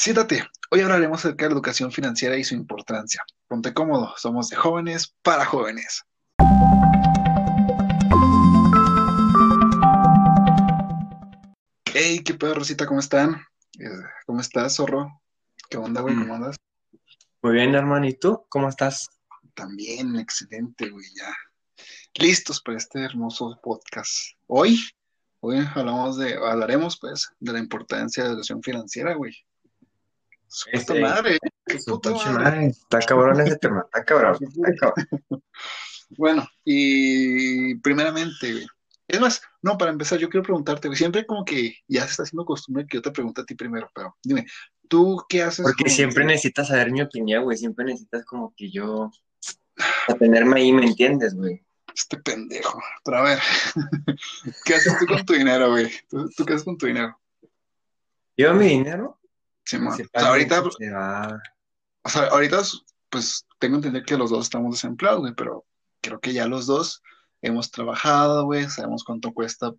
Siéntate, hoy hablaremos acerca de la educación financiera y su importancia. Ponte cómodo, somos de jóvenes para jóvenes. Hey, qué pedo, Rosita, ¿cómo están? Eh, ¿Cómo estás, zorro? ¿Qué onda, güey? ¿Cómo andas? Muy bien, hermano. ¿Y tú? ¿Cómo estás? También, excelente, güey, ya. Listos para este hermoso podcast. Hoy, hoy hablamos de, hablaremos, pues, de la importancia de la educación financiera, güey. Su puta Este, madre, ¿eh? Su puta madre. madre, Está cabrón ese tema, está cabrón. está cabrón. Bueno, y primeramente, güey. Es más, no, para empezar, yo quiero preguntarte, güey, siempre como que ya se está haciendo costumbre que yo te pregunte a ti primero, pero dime, ¿tú qué haces? Porque siempre que- necesitas saber mi opinión, güey. Siempre necesitas como que yo. Tenerme ahí, ¿me entiendes, güey? Este pendejo. Pero a ver, ¿qué haces tú con tu dinero, güey? ¿Tú, tú qué haces con tu dinero? Yo mi dinero. O sea, ahorita, va- o sea, ahorita, pues, tengo que entender que los dos estamos desempleados, güey, pero creo que ya los dos hemos trabajado, güey, sabemos cuánto cuesta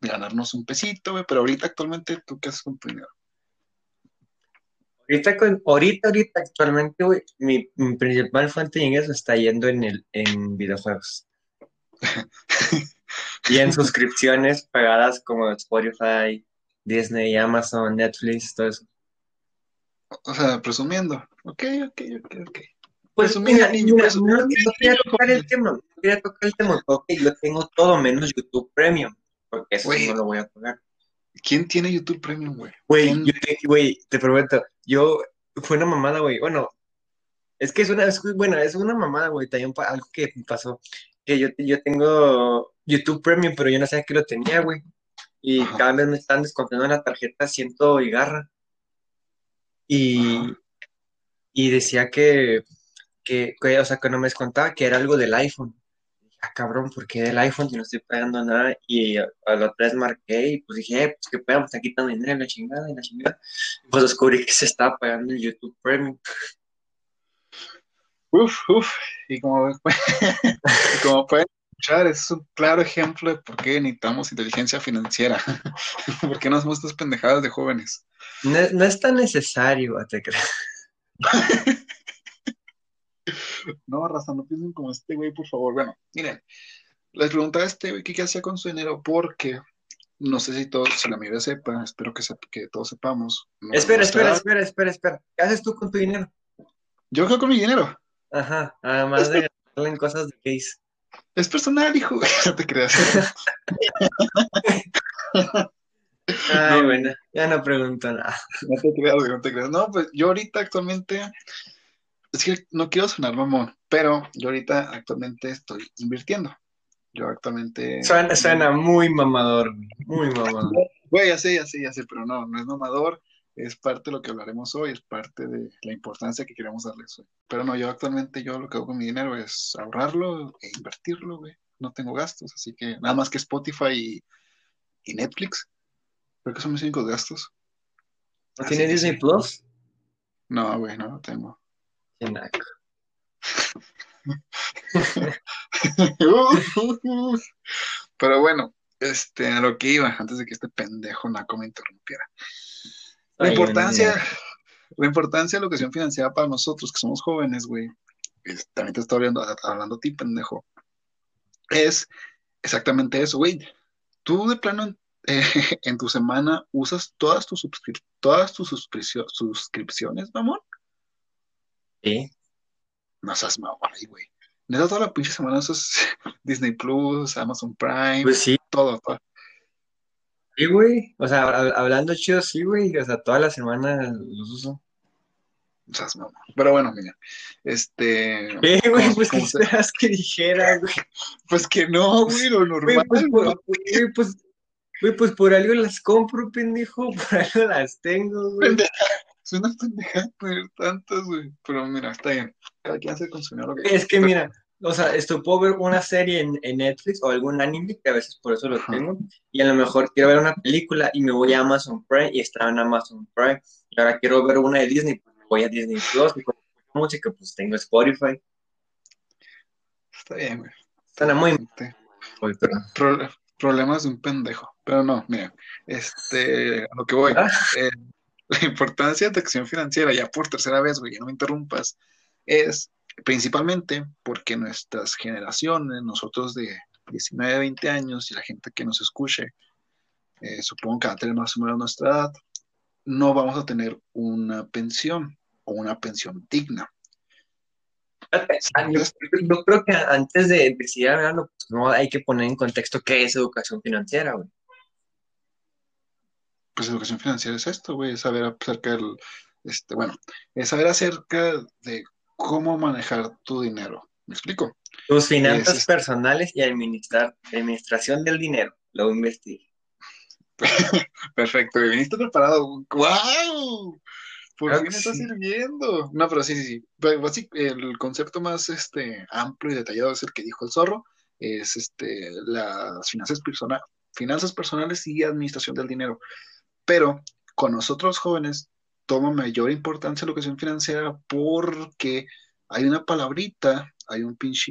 ganarnos un pesito, güey, pero ahorita actualmente, ¿tú qué haces con tu dinero? Ahorita, con- ahorita, ahorita, actualmente, güey, mi, mi principal fuente de ingreso está yendo en el, en videojuegos. Y en suscripciones pagadas como Spotify, Disney, Amazon, Netflix, todo eso. O sea, presumiendo. Ok, ok, ok, ok. Pues Presumida, mira, niño, mira, presumida, no, no quería tocar el tema, no quería tocar el tema, porque yo tengo todo menos YouTube Premium, porque eso no lo voy a pagar. ¿Quién tiene YouTube Premium, güey? Güey, te, güey, te prometo, yo, fue una mamada, güey, bueno, es que es una, es, bueno, es una mamada, güey, también algo que pasó, que yo, yo tengo YouTube Premium, pero yo no sabía que lo tenía, güey, y Ajá. cada vez me están descontando en la tarjeta ciento y garra, y, y decía que, que, que, o sea, que no me descontaba, que era algo del iPhone. Ah, cabrón, ¿por qué del iPhone si no estoy pagando nada? Y a, a la otra vez marqué y pues dije, eh, pues qué pedo, me está quitando dinero la chingada y la chingada. Y pues descubrí que se estaba pagando el YouTube Premium. Uf, uf. Y como, como pueden escuchar, es un claro ejemplo de por qué necesitamos inteligencia financiera. ¿Por qué no hacemos estas pendejadas de jóvenes? No, no es tan necesario, te creas. No, raza, no piensen como este güey, por favor. Bueno, miren, les preguntaba a este güey qué hacía con su dinero porque no sé si todos, si la mayoría sepa, espero que, que todos sepamos. no- Espera, espera, espera, espera, espera. ¿Qué haces tú con tu dinero? Yo creo con mi dinero. Ajá, además de gastarlo en cosas de case. Es personal, hijo. No te creas. Ay, No. bueno, ya no pregunto nada. No te creas, no te creas. No, pues yo ahorita actualmente, es que no quiero sonar mamón, pero yo ahorita actualmente estoy invirtiendo. Yo actualmente... Suena, suena muy mamador, muy mamador. Güey, ya sé, ya sé, ya sé, pero no, no es mamador, es parte de lo que hablaremos hoy, es parte de la importancia que queremos darles hoy. Pero no, yo actualmente, yo lo que hago con mi dinero es ahorrarlo e invertirlo, güey. No tengo gastos, así que nada más que Spotify y, y Netflix. Creo que son mis únicos gastos. ¿No tiene Disney. Plus? No, güey, no lo tengo. Qué naco. Pero bueno, este, a lo que iba, antes de que este pendejo naco me interrumpiera. La importancia, la importancia de la educación financiera para nosotros, que somos jóvenes, güey, es- también te estoy hablando, hablando a ti, pendejo, es exactamente eso, güey. Tú de plano en, eh, en tu semana usas todas tus, suscrip- todas tus suscripcio- suscripciones, mamón. Sí. No seas mamón, güey. Neta, toda la pinche semana usas Disney Plus, Amazon Prime, Pues sí, todo, todo. Sí, güey. O sea, hab- hablando chido, sí, güey. O sea, toda la semana los uso. No seas mamón. Pero bueno, mira, este, Eh, güey, pues ¿qué se- esperas que dijera, güey? pues que no, güey, lo Güey, normal, pues, güey. güey, pues, güey, pues por algo las compro, pendejo. Por algo las tengo, güey. Pendeja. Es una pendejada tener tantas, güey. Pero mira, está bien. Cada quien hace consumir lo que Es que mira, o sea, esto puedo ver una serie en, en Netflix o algún anime, que a veces por eso lo Ajá. tengo, y a lo mejor quiero ver una película y me voy a Amazon Prime y está en Amazon Prime, y ahora quiero ver una de Disney, pues me voy a Disney Plus, y con música pues tengo Spotify. Está bien, güey. Suena muy Este, muy, pro- problemas de un pendejo. Pero no, mira, este, a lo que voy. Ah. Eh, la importancia de educación financiera, ya por tercera vez, güey, ya no me interrumpas, es principalmente porque nuestras generaciones, nosotros de 19, 20 años y la gente que nos escuche, eh, supongo que va a tener más o menos nuestra edad, no vamos a tener una pensión o una pensión digna. Yo, creo que antes de algo, pues, no hay que poner en contexto qué es educación financiera, güey. Pues educación financiera es esto, güey, es saber acerca del, este, bueno, es saber acerca de cómo manejar tu dinero. ¿Me explico? Tus finanzas personales y administrar, administración del dinero. Lo investigué. Perfecto, viniste preparado. ¡Wow! ¿Por qué me está sirviendo? No, pero sí, sí, sí. El concepto más este, amplio y detallado es el que dijo el zorro. Es este, las finanzas, finanzas personales y administración del dinero. Pero con nosotros jóvenes toma mayor importancia la educación financiera porque hay una palabrita, hay un pinche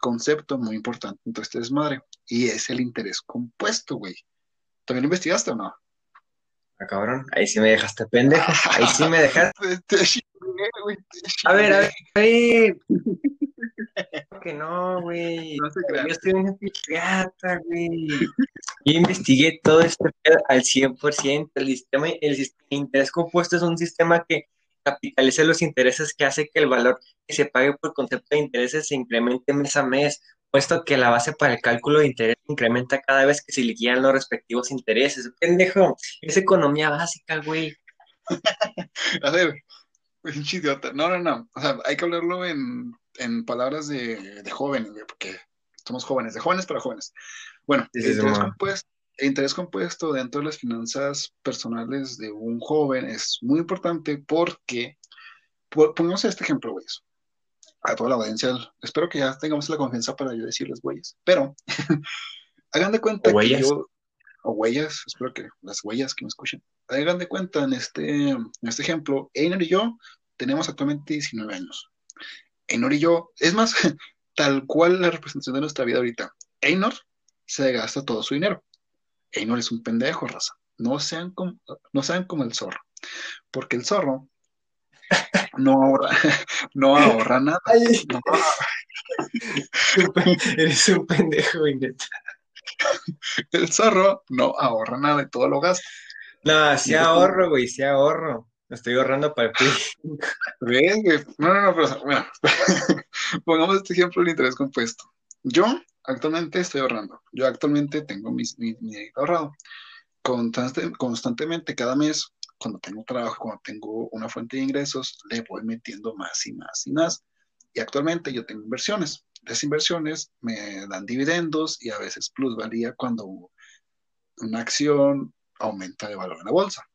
concepto muy importante en todo este desmadre y es el interés compuesto, güey. ¿También lo investigaste o no? Ah, cabrón, ahí sí me dejaste pendejo, ahí sí me dejaste. a ver, a ver, que no, güey. No se Yo estoy en psiquiatra, güey. Yo investigué todo este al 100%. El sistema, el sistema de interés compuesto es un sistema que capitaliza los intereses que hace que el valor que se pague por concepto de intereses se incremente mes a mes puesto que la base para el cálculo de interés incrementa cada vez que se liquidan los respectivos intereses. Pendejo, es economía básica, güey. a ver, pinche idiota. No, no, no. O sea, hay que hablarlo en, palabras de, jóvenes, güey, porque somos jóvenes, de jóvenes para jóvenes. Bueno, el, interés compuesto, el interés compuesto dentro de las finanzas personales de un joven es muy importante porque, pongamos este ejemplo, güey a toda la audiencia, espero que ya tengamos la confianza para yo decirles güeyes, pero hagan de cuenta que yo, o huellas, espero que las huellas que me escuchen, hagan de cuenta en este, en este ejemplo, Einer y yo tenemos actualmente 19 años. Einer y yo, es más, tal cual la representación de nuestra vida ahorita. Einer se gasta todo su dinero. Einer es un pendejo, raza. No sean como, no sean como el zorro. Porque el zorro no ahorra, no ahorra nada. Eres un pendejo, El zorro no ahorra nada y todo lo gasta. No, sí ahorro, güey, sí ahorro. estoy ahorrando para ti. Bien, No, no, no, pero bueno, pongamos este ejemplo el interés compuesto. Yo actualmente estoy ahorrando. Yo actualmente tengo mi, mi, dinero ahorrado. constantemente, cada mes, cuando tengo trabajo, cuando tengo una fuente de ingresos, le voy metiendo más y más y más. Y actualmente yo tengo inversiones. Las inversiones me dan dividendos y a veces plusvalía cuando una acción aumenta de valor en la bolsa.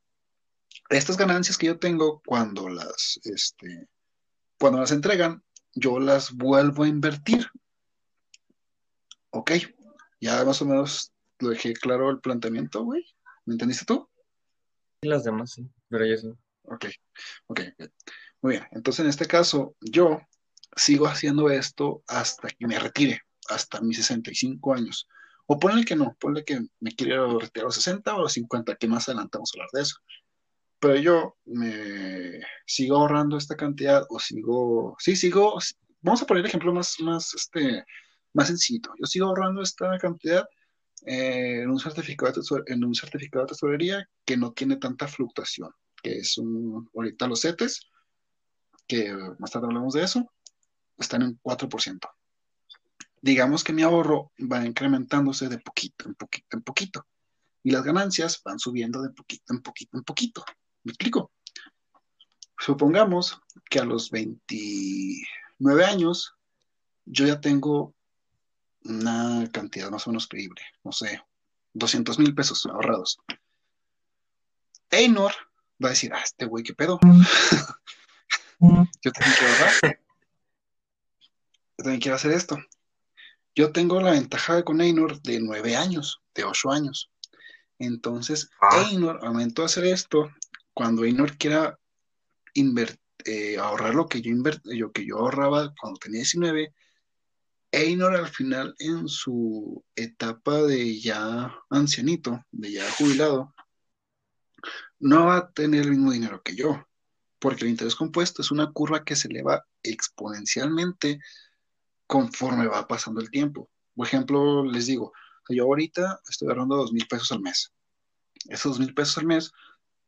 Estas ganancias que yo tengo cuando las, este, cuando las entregan, yo las vuelvo a invertir. Ok, ya más o menos lo dejé claro el planteamiento, güey. ¿Me entendiste tú? Y las demás sí, pero yo sí. Ok, ok, muy bien. Entonces en este caso, yo sigo haciendo esto hasta que me retire, hasta mis 65 años. O ponle que no, ponle que me quiero retirar a los 60 o a los 50, que más adelante vamos a hablar de eso. Pero yo me sigo ahorrando esta cantidad o sigo, sí, sigo, vamos a poner ejemplo más, más, este, más sencillo. Yo sigo ahorrando esta cantidad en, un certificado de en un certificado de tesorería que no tiene tanta fluctuación, que es un, ahorita los CETES, que más tarde hablamos de eso, están en 4%. Digamos que mi ahorro va incrementándose de poquito en poquito en poquito. Y las ganancias van subiendo de poquito en poquito en poquito. ¿Me explico? Supongamos que a los 29 años yo ya tengo una cantidad más o menos creíble, no sé, 200 mil pesos ahorrados. Einor va a decir, ah, este güey, ¿qué pedo? Yo también quiero ahorrar. Yo también quiero hacer esto. Yo tengo la ventaja con Einor de nueve años, de ocho años. Entonces, ah. Einor aumentó a hacer esto cuando Einor quiera eh, ahorrar lo que yo, lo que yo ahorraba cuando tenía 19, Einor al final en su etapa de ya ancianito, de ya jubilado, no va a tener el mismo dinero que yo, porque el interés compuesto es una curva que se eleva exponencialmente conforme va pasando el tiempo. Por ejemplo, les digo, yo ahorita estoy agarrando dos mil pesos al mes. Esos dos mil pesos al mes,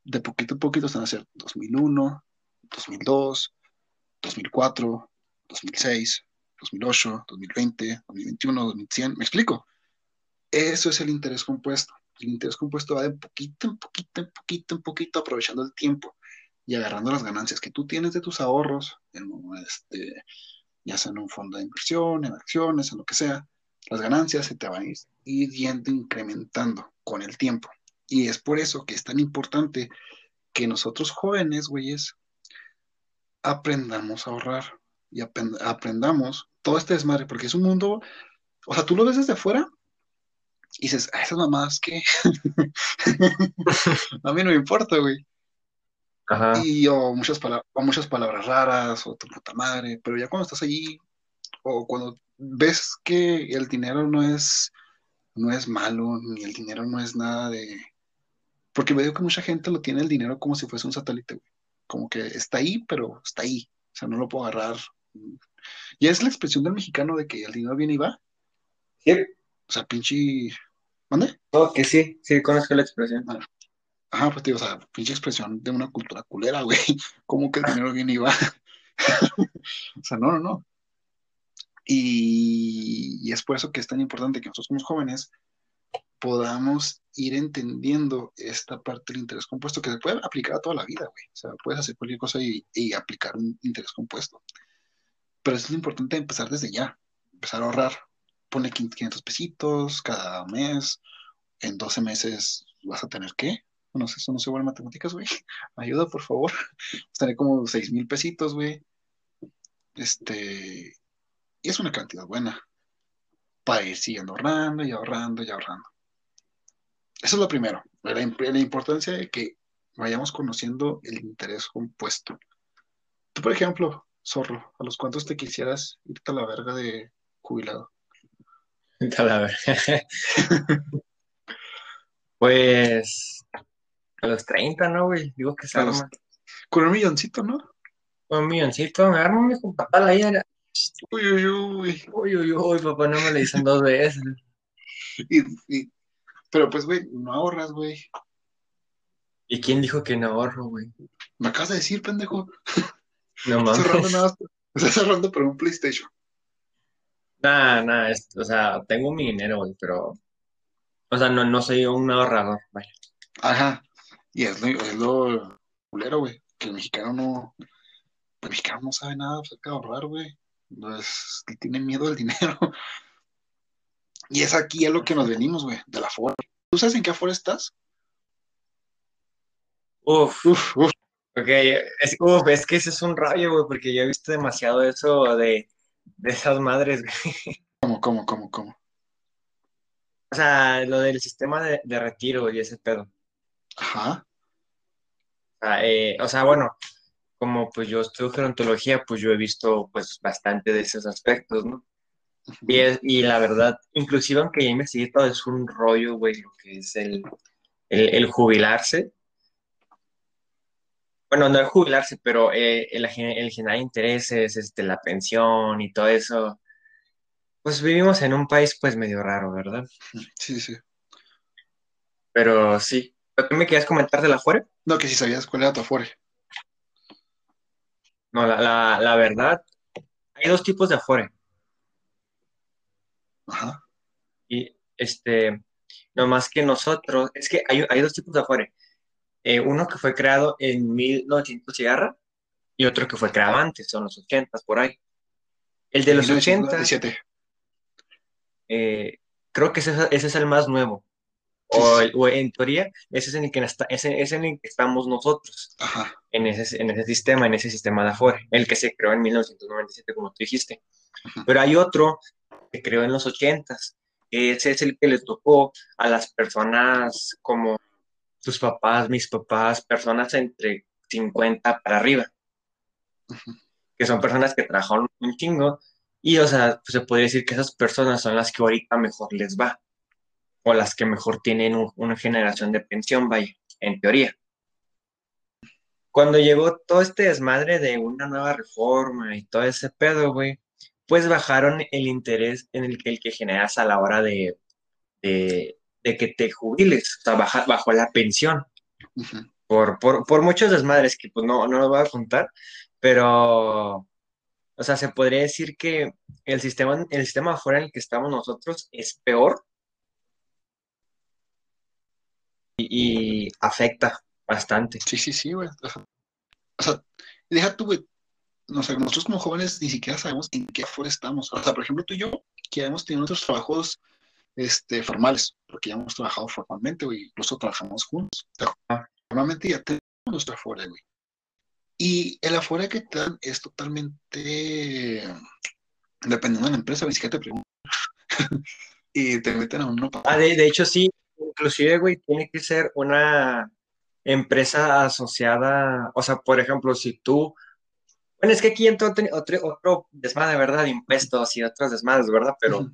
de poquito a poquito, están a ser 2001, 2002, 2004, 2006, 2008, 2020, 2021, 2100. ¿Me explico? Eso es el interés compuesto. El interés compuesto va de poquito en poquito, en poquito, en poquito, aprovechando el tiempo y agarrando las ganancias que tú tienes de tus ahorros, en, este, ya sea en un fondo de inversión, en acciones, en lo que sea, las ganancias se te van ir yendo incrementando con el tiempo. Y es por eso que es tan importante que nosotros jóvenes, güeyes, aprendamos a ahorrar y aprendamos todo este desmadre, porque es un mundo, o sea, tú lo ves desde afuera y dices, a esas mamás que a mí no me importa, güey. Y o muchas, o muchas palabras raras, o tu puta madre, pero ya cuando estás allí, o cuando ves que el dinero no es, no es malo, ni el dinero no es nada de... Porque veo que mucha gente lo tiene el dinero como si fuese un satélite, güey. Como que está ahí, pero está ahí. O sea, no lo puedo agarrar. Y es la expresión del mexicano de que el dinero viene y va. Sí. O sea, pinche... ¿Mande? Oh, que sí, sí, conozco la expresión. Ajá, pues digo, o sea, pinche expresión de una cultura culera, güey. ¿Cómo que el dinero viene y va? o sea, no, no, no. Y, es por eso que es tan importante que nosotros como jóvenes podamos ir entendiendo esta parte del interés compuesto que se puede aplicar a toda la vida, güey. O sea, puedes hacer cualquier cosa y, y aplicar un interés compuesto. Pero es importante empezar desde ya, empezar a ahorrar. Pone 500 pesitos cada mes, en 12 meses vas a tener qué? Bueno, eso no se vuelve matemáticas, güey. Ayuda, por favor. Estaré como 6 mil pesitos, güey. Este, y es una cantidad buena para ir siguiendo ahorrando y ahorrando y ahorrando. Eso es lo primero, la, la importancia de que vayamos conociendo el interés compuesto. Tú, por ejemplo, Zorro, ¿a los cuantos te quisieras irte a la verga de jubilado? A la verga. pues a los 30, ¿no, güey? Digo que se arma. Con un milloncito, ¿no? Con un milloncito, me armo, mi papá la ira. Uy, uy, uy. Uy, uy, uy, papá, no me le dicen dos veces. Y, pero pues, güey, no ahorras, güey. ¿Y quién dijo que no ahorro, güey? Me acabas de decir, pendejo. No mames. Estás ahorrando nada, estás ahorrando por un PlayStation. Nah, nah, o sea, tengo mi dinero, güey, pero. O sea, no, no soy un ahorrador, vaya. Ajá. Y es lo, es lo culero, güey. Que el mexicano no. El mexicano no sabe nada acerca de ahorrar, güey. Entonces, tiene miedo al dinero. Y es aquí a lo que nos venimos, güey, de la Ford. ¿Tú sabes en qué Ford estás? Uf, uf, uf. Ok, es, uf, es que ese es un rayo, güey, porque yo he visto demasiado eso de, de esas madres, güey. ¿Cómo, cómo, cómo, cómo? O sea, lo del sistema de, de retiro y ese pedo. Ajá. O sea, eh, o sea, bueno, como pues yo estudio gerontología, pues yo he visto pues bastante de esos aspectos, ¿no? Y, y la verdad, inclusive aunque ya investigué todo, es un rollo, güey, lo que es el, el, jubilarse. Bueno, no el jubilarse, pero eh, el, el, generar intereses, este, la pensión y todo eso. Pues vivimos en un país pues medio raro, ¿verdad? Sí, sí. Pero sí. ¿Qué me querías comentar de la Afore? No, que si sabías cuál era tu Afore. No, la, la, verdad, hay dos tipos de Afore. Ajá. Y este, no más que nosotros, es que hay, hay dos tipos de Afore. Eh, uno que fue creado en 1900 y y otro que fue creado antes, son los 80 por ahí. El de los 80. Eh, creo que ese, ese, es el más nuevo. O, en teoría, ese es en el que, ese, es en el que estamos nosotros, En, ese, en ese sistema, en ese sistema de afuera, el que se creó en 1997, como tú dijiste. Pero hay otro que creó en los 80s, ese es el que le tocó a las personas como tus papás, mis papás, personas entre 50 para arriba, que son personas que trabajaron un chingo, y o sea, pues se podría decir que esas personas son las que ahorita mejor les va o las que mejor tienen una generación de pensión, vaya, en teoría. cuando llegó todo este desmadre de una nueva reforma y todo ese pedo, güey, pues bajaron el interés en el que, el que generas a la hora de, de, que te jubiles, o sea, baja, bajo la pensión. por, por, por, muchos desmadres que pues no, no lo voy a contar, pero, o sea, se podría decir que el sistema, el sistema afuera en el que estamos nosotros es peor y, afecta bastante. Sí, sí, sí, güey. O sea, deja tú, güey. No sé, nosotros como jóvenes ni siquiera sabemos en qué afuera estamos. O sea, por ejemplo, tú y yo, que hemos tenido nuestros trabajos este, formales, porque ya hemos trabajado formalmente, güey, incluso trabajamos juntos. Ah. Normalmente ya tenemos nuestra afuera, güey. Y el afuera que te dan es totalmente dependiendo de la empresa, ni siquiera te preguntan. y te meten a uno. Ah, de, de, hecho, sí, inclusive, güey, tiene que ser una empresa asociada, o sea, por ejemplo, si tú, bueno, es que aquí entra otro, otro, desmadre, ¿verdad? De impuestos y otros desmadres, ¿verdad? Pero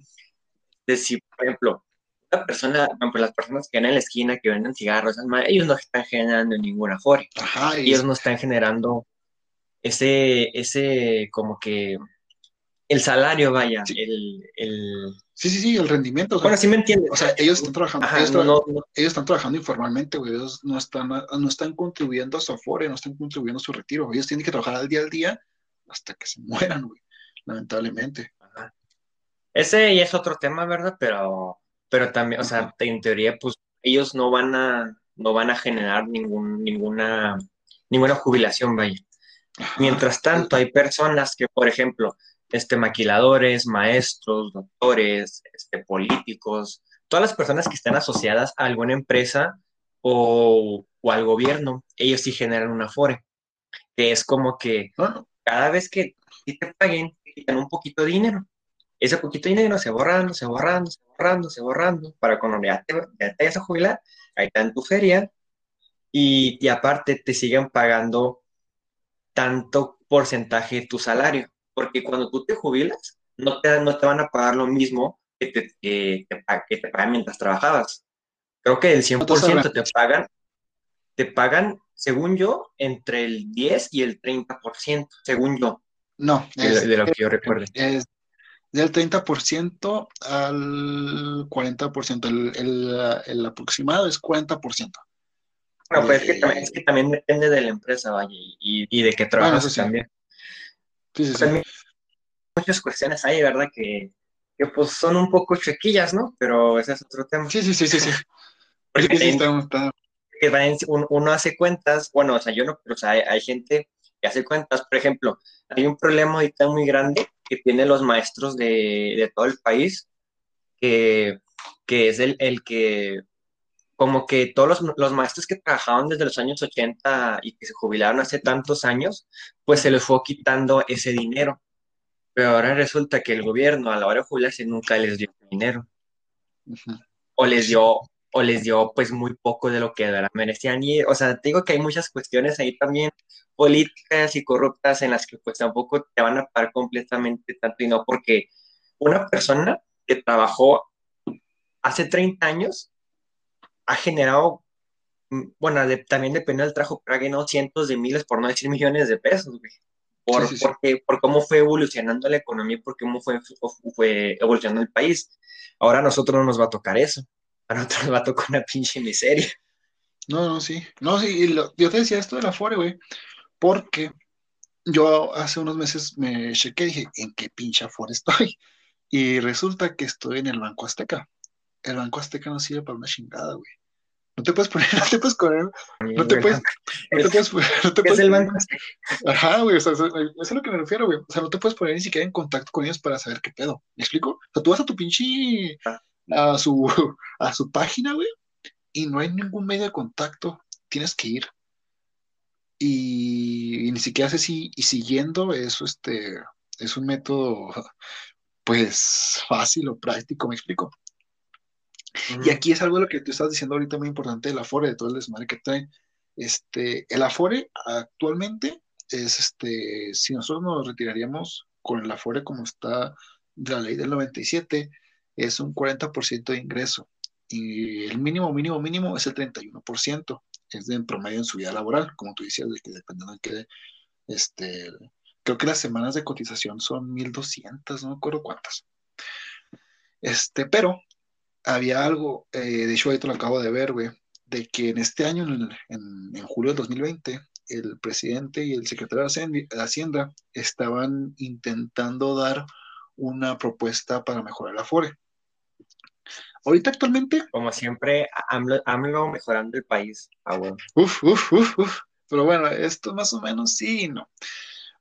de si, por ejemplo, una persona, bueno, las personas que van en la esquina, que venden cigarros, ellos no están generando ninguna afore. Ajá, ellos no están generando ese, ese, como que, el salario, vaya, el, el, Sí, sí, sí, el rendimiento. bueno, sí me entiendes. O sea, ellos están trabajando, ellos, están trabajando informalmente, güey. Ellos no están, no están contribuyendo a su afore, no están contribuyendo a su retiro. Ellos tienen que trabajar al día al día hasta que se mueran, güey. Lamentablemente. Ese ya es otro tema, ¿verdad? Pero, pero también, o sea, en teoría, pues ellos no van a, no van a generar ningún, ninguna, ninguna jubilación, vaya. Mientras tanto, hay personas que, por ejemplo, este, maquiladores, maestros, doctores, este, políticos, todas las personas que estén asociadas a alguna empresa o, al gobierno, ellos sí generan un afore, que es como que cada vez que te paguen, te quitan un poquito de dinero. Ese poquito de dinero se borrando, se borrando, se borrando, se borrando, para cuando ya te, vayas a jubilar, ahí está en tu feria, y, y aparte te siguen pagando tanto porcentaje de tu salario porque cuando tú te jubilas, no te, no te van a pagar lo mismo que te, que, que te pagan mientras trabajabas. Creo que el 100% te pagan, te pagan, según yo, entre el 10 y el 30%, según yo. No, de, de lo que yo recuerdo. Es del 30% al 40%. El, el, el, aproximado es 40%. No, pues es que, también, es que también depende de la empresa, vaya, y, y de qué trabajas también. Sí, sí, sí. muchas cuestiones ahí, ¿verdad? Que, que, pues son un poco chequillas, ¿no? Pero ese es otro tema. Sí, sí, sí, sí, sí. Porque uno hace cuentas, bueno, o sea, yo no, pero o sea, hay, gente que hace cuentas, por ejemplo, hay un problema ahorita muy grande que tienen los maestros de, de todo el país, que, que es el, el que como que todos los, maestros que trabajaban desde los años 80 y que se jubilaron hace tantos años, pues se les fue quitando ese dinero. Pero ahora resulta que el gobierno a la hora de jubilarse nunca les dio dinero. O les dio, o les dio pues muy poco de lo que merecían. Y, o sea, te digo que hay muchas cuestiones ahí también políticas y corruptas en las que pues tampoco te van a pagar completamente tanto y no porque una persona que trabajó hace 30 años ha generado, mm, bueno, también depende del trabajo, pero ha ganado cientos de miles, por no decir millones de pesos, güey. Por, Porque, por cómo fue evolucionando la economía, por cómo fue, fue evolucionando el país. Ahora a nosotros no nos va a tocar eso. A nosotros nos va a tocar una pinche miseria. No, no, sí. No, sí, yo te decía esto de la Fore, güey, porque yo hace unos meses me chequé y dije, ¿en qué pinche Afore estoy? Y resulta que estoy en el Banco Azteca. El Banco Azteca no sirve para una chingada, güey. No te puedes poner, no te puedes poner, no te puedes, no te puedes, no te puedes, es el banco? Ajá, güey, o sea, eso es a lo que me refiero, güey. O sea, no te puedes poner ni siquiera en contacto con ellos para saber qué pedo. ¿Me explico? O sea, tú vas a tu pinche, a su, a su página, güey, y no hay ningún medio de contacto. Tienes que ir. Y, ni siquiera sé si, y siguiendo eso, este, es un método, pues, fácil o práctico, ¿me explico? Y aquí es algo de lo que tú estás diciendo ahorita muy importante del Afore, de todo el desmadre que traen. Este, el Afore actualmente es, este, si nosotros nos retiraríamos con el Afore como está de la ley del 97, es un 40% de ingreso. Y el mínimo, mínimo, mínimo es el 31%. es de en promedio en su vida laboral, como tú decías, de que dependiendo de qué, este, creo que las semanas de cotización son 1200, no me acuerdo cuántas. Este, pero había algo, eh, de hecho ahorita lo acabo de ver, de que en este año, en, en, en julio del 2020, el presidente y el secretario de Hacienda estaban intentando dar una propuesta para mejorar la FORE. Ahorita actualmente. Como siempre, AMLO, mejorando el país. Ah, bueno. Uf, uf, uf, uf. Pero bueno, esto más o menos sí no.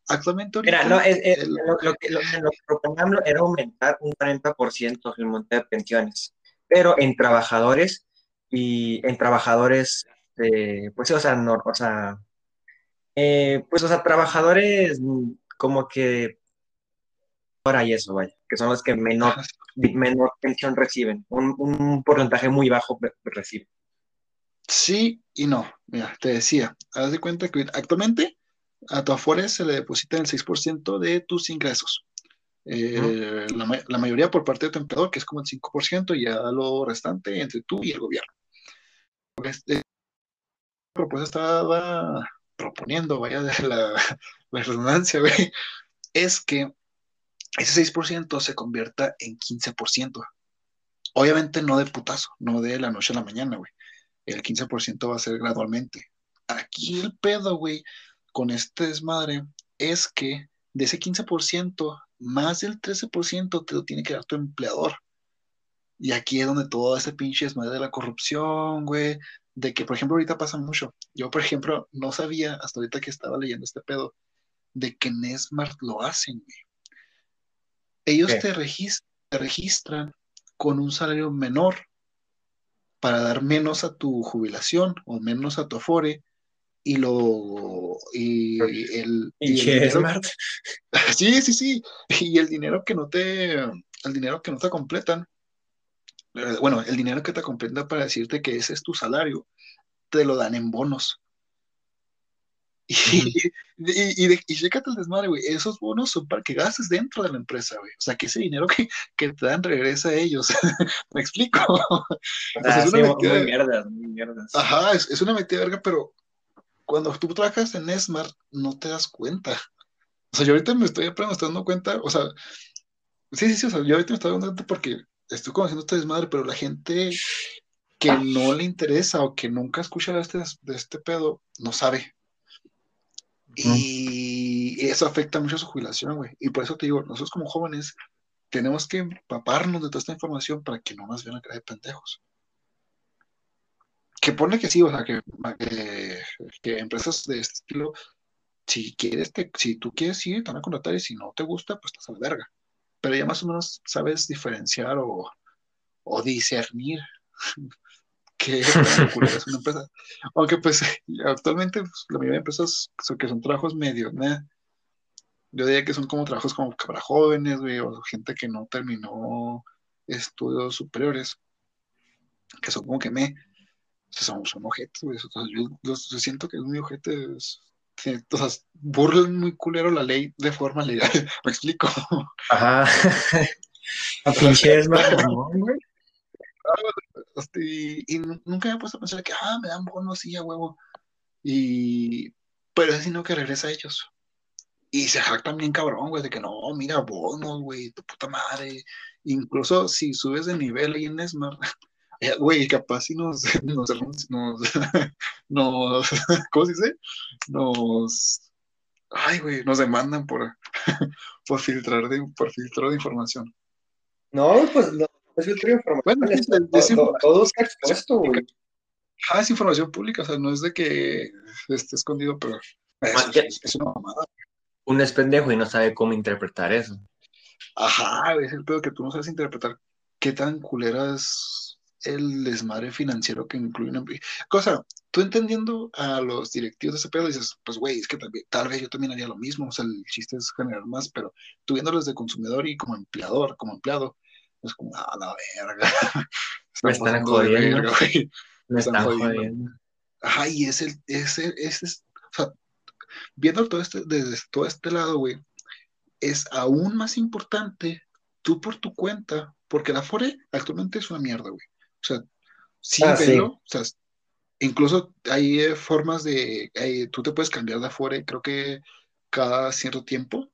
Actualmente ahorita. Mira, no, lo, que, lo, que AMLO era aumentar un 40% el monte de pensiones. Pero en trabajadores y en trabajadores, eh, pues, o sea, no, o sea, eh, pues, o sea, trabajadores como que ahora y eso, vaya, que son los que menor, menor pensión reciben, un, porcentaje muy bajo reciben. Sí y no. Mira, te decía, haz de cuenta que actualmente a tu Afores se le deposita el 6% de tus ingresos. Eh, la, mayoría por parte de tu empleador, que es como el 5%, y ya lo restante entre tú y el gobierno. Este, la propuesta estaba proponiendo, vaya de la, la redundancia, güey, es que ese 6% se convierta en 15%. Obviamente no de putazo, no de la noche a la mañana, güey. El 15% va a ser gradualmente. Aquí el pedo, güey, con este desmadre es que de ese 15%, más del 13% te lo tiene que dar tu empleador. Y aquí es donde todo ese pinche desmadre de la corrupción, güey, de que, por ejemplo, ahorita pasa mucho. Yo, por ejemplo, no sabía hasta ahorita que estaba leyendo este pedo de que Nesmart lo hacen, güey ellos te, registran con un salario menor para dar menos a tu jubilación o menos a tu afore y lo y el, sí sí sí y el dinero que no te el dinero que no te completan eh, bueno el dinero que te completa para decirte que ese es tu salario te lo dan en bonos y, y, y, chécate el desmadre, güey. Esos bonos son para que gastes dentro de la empresa, güey. O sea, que ese dinero que, que te dan regresa a ellos. ¿Me explico? Ah, es una muy mierda, muy mierda. Ajá, es, es, una metida verga, pero cuando tú trabajas en Smart, no te das cuenta. O sea, yo ahorita me estoy apenas dando cuenta, o sea, sí, sí, sí, o sea, yo ahorita me estoy dando cuenta porque estoy conociendo este desmadre, pero la gente que no le interesa o que nunca escucha de este, de este pedo, no sabe. Y eso afecta mucho a su jubilación, güey. Y por eso te digo, nosotros como jóvenes tenemos que empaparnos de toda esta información para que no nos vean a creer pendejos. Que pone que sí, o sea, que, que, empresas de este estilo, si quieres, te, si tú quieres, sí, te van a contratar y si no te gusta, pues estás a la verga. Pero ya más o menos sabes diferenciar o, o discernir que es una empresa. Aunque pues actualmente pues, la mayoría de empresas que son trabajos medios, ¿no? Yo diría que son como trabajos como para jóvenes, güey, o gente que no terminó estudios superiores, que son como que me, son, son ojetes, güey. yo, siento que es muy ojetes, o sea, burlan muy culero la ley de forma legal, me explico. Ajá. A pinches, güey. Este, y, nunca me he puesto a pensar que, ah, me dan bonos, sí, a huevo. Y, pero es sino que regresa a ellos. Y se jactan bien cabrón, güey, de que no, mira, bonos, güey, tu puta madre. Incluso si subes de nivel ahí en Esmar, eh, güey, capaz si nos, nos, nos, nos, ¿cómo se dice? Nos, ay, güey, nos demandan por, por filtrar de, por filtrar de información. No, pues no, es información. Bueno, es, todo, está expuesto, güey. Ah, es información pública, o sea, no es de que esté escondido, pero es, es, una mamada. Uno es pendejo y no sabe cómo interpretar eso. Ajá, es el pedo que tú no sabes interpretar qué tan culera es el desmadre financiero que incluye una cosa. Tú entendiendo a los directivos de ese pedo dices, pues güey, es que tal vez yo también haría lo mismo, o sea, el chiste es generar más, pero tú viéndolos de consumidor y como empleador, como empleado, es como, ah, la verga. Me están jodiendo. Me están jodiendo. Ajá, y es el, ese, ese, o sea, viendo todo este, desde todo este lado, güey, es aún más importante tú por tu cuenta, porque la Fore actualmente es una mierda, güey. O sea, sí, ah, o sea, Incluso hay eh, formas de, tú te puedes cambiar de Afore, creo que cada cierto tiempo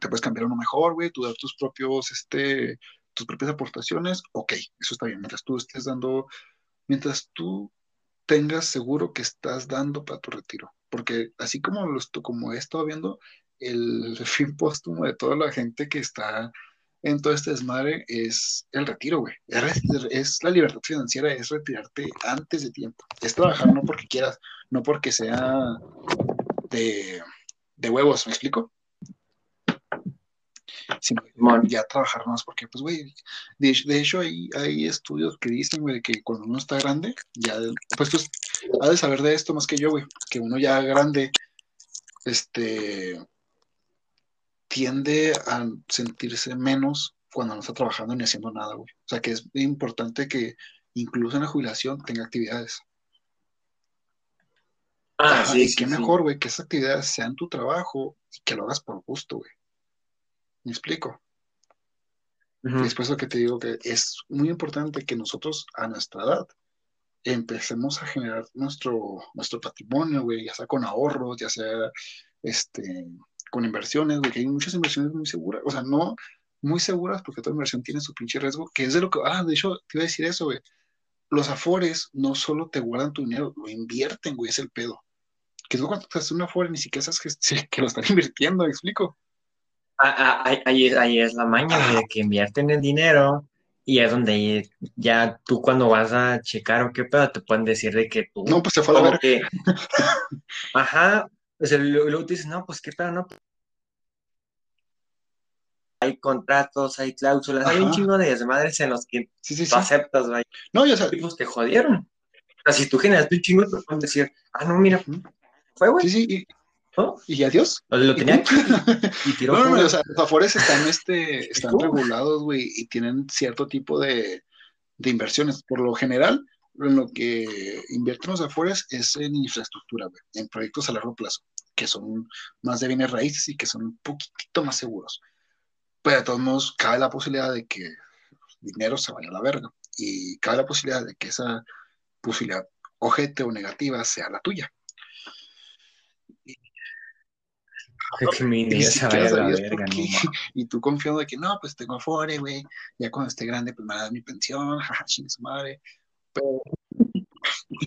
te puedes cambiar uno mejor, güey, tú dar tus propios, este, tus propias aportaciones, ok, eso está bien, mientras tú estés dando, mientras tú tengas seguro que estás dando para tu retiro, porque así como lo como he estado viendo, el fin póstumo de toda la gente que está en todo este desmadre es el retiro, güey, es la libertad financiera, es retirarte antes de tiempo, es trabajar no porque quieras, no porque sea de, de huevos, ¿me explico? Sino ya trabajar más, porque, pues, güey, de, de hecho hay, hay estudios que dicen, güey, que cuando uno está grande, ya, pues tú has de saber de esto más que yo, güey, que uno ya grande, este, tiende a sentirse menos cuando no está trabajando ni haciendo nada, güey. O sea, que es importante que incluso en la jubilación tenga actividades. Ah, sí, y qué sí. mejor, güey, que esas actividades sean tu trabajo y que lo hagas por gusto, güey. ¿Me explico? Por eso que te digo que es muy importante que nosotros a nuestra edad empecemos a generar nuestro, nuestro patrimonio, güey, ya sea con ahorros, ya sea este, con inversiones, güey, que hay muchas inversiones muy seguras, o sea, no muy seguras porque toda inversión tiene su pinche riesgo, que es de lo que, ah, de hecho, te iba a decir eso, güey. Los afores no solo te guardan tu dinero, lo invierten, güey, es el pedo. Que tú cuando te haces un afore ni siquiera sabes que, que lo están invirtiendo, ¿me explico? Ah, ah, ahí, ahí es- la maña, de que invierten el dinero y es donde ya tú cuando vas a checar o qué pedo te pueden decir de que tú, No, pues se fue a la verga. que, ajá, sea, luego te dices, no, pues qué pedo, no. Hay contratos, hay cláusulas, hay un chingo de desmadres en los que Sí, sí, tú sí. aceptas, No, ya sabes. pues te jodieron. O sea, si tú generaste un chingo, te pueden decir, ah, no, mira, fue, güey, Sí, sí, y, ¿no? y adiós. Lo ¿Y tenía aquí y tiró No, no, no, o sea, los afores están, este, están regulados, güey, y tienen cierto tipo de, de inversiones. Por lo general, en lo que invierten los afores es en infraestructura, güey, en proyectos a largo plazo, que son más de bienes raíces y que son un poquitito más seguros. Pero de todos modos, cabe la posibilidad de que dinero se vaya a la verga. Y cabe la posibilidad de que esa posibilidad ojete o negativa sea la tuya. Que mi Y se vaya a la verga, no tú confiando de que no, pues tengo Afore, güey. Ya cuando esté grande, pues me van a dar mi pensión. Jaja, chingue su madre. Pero,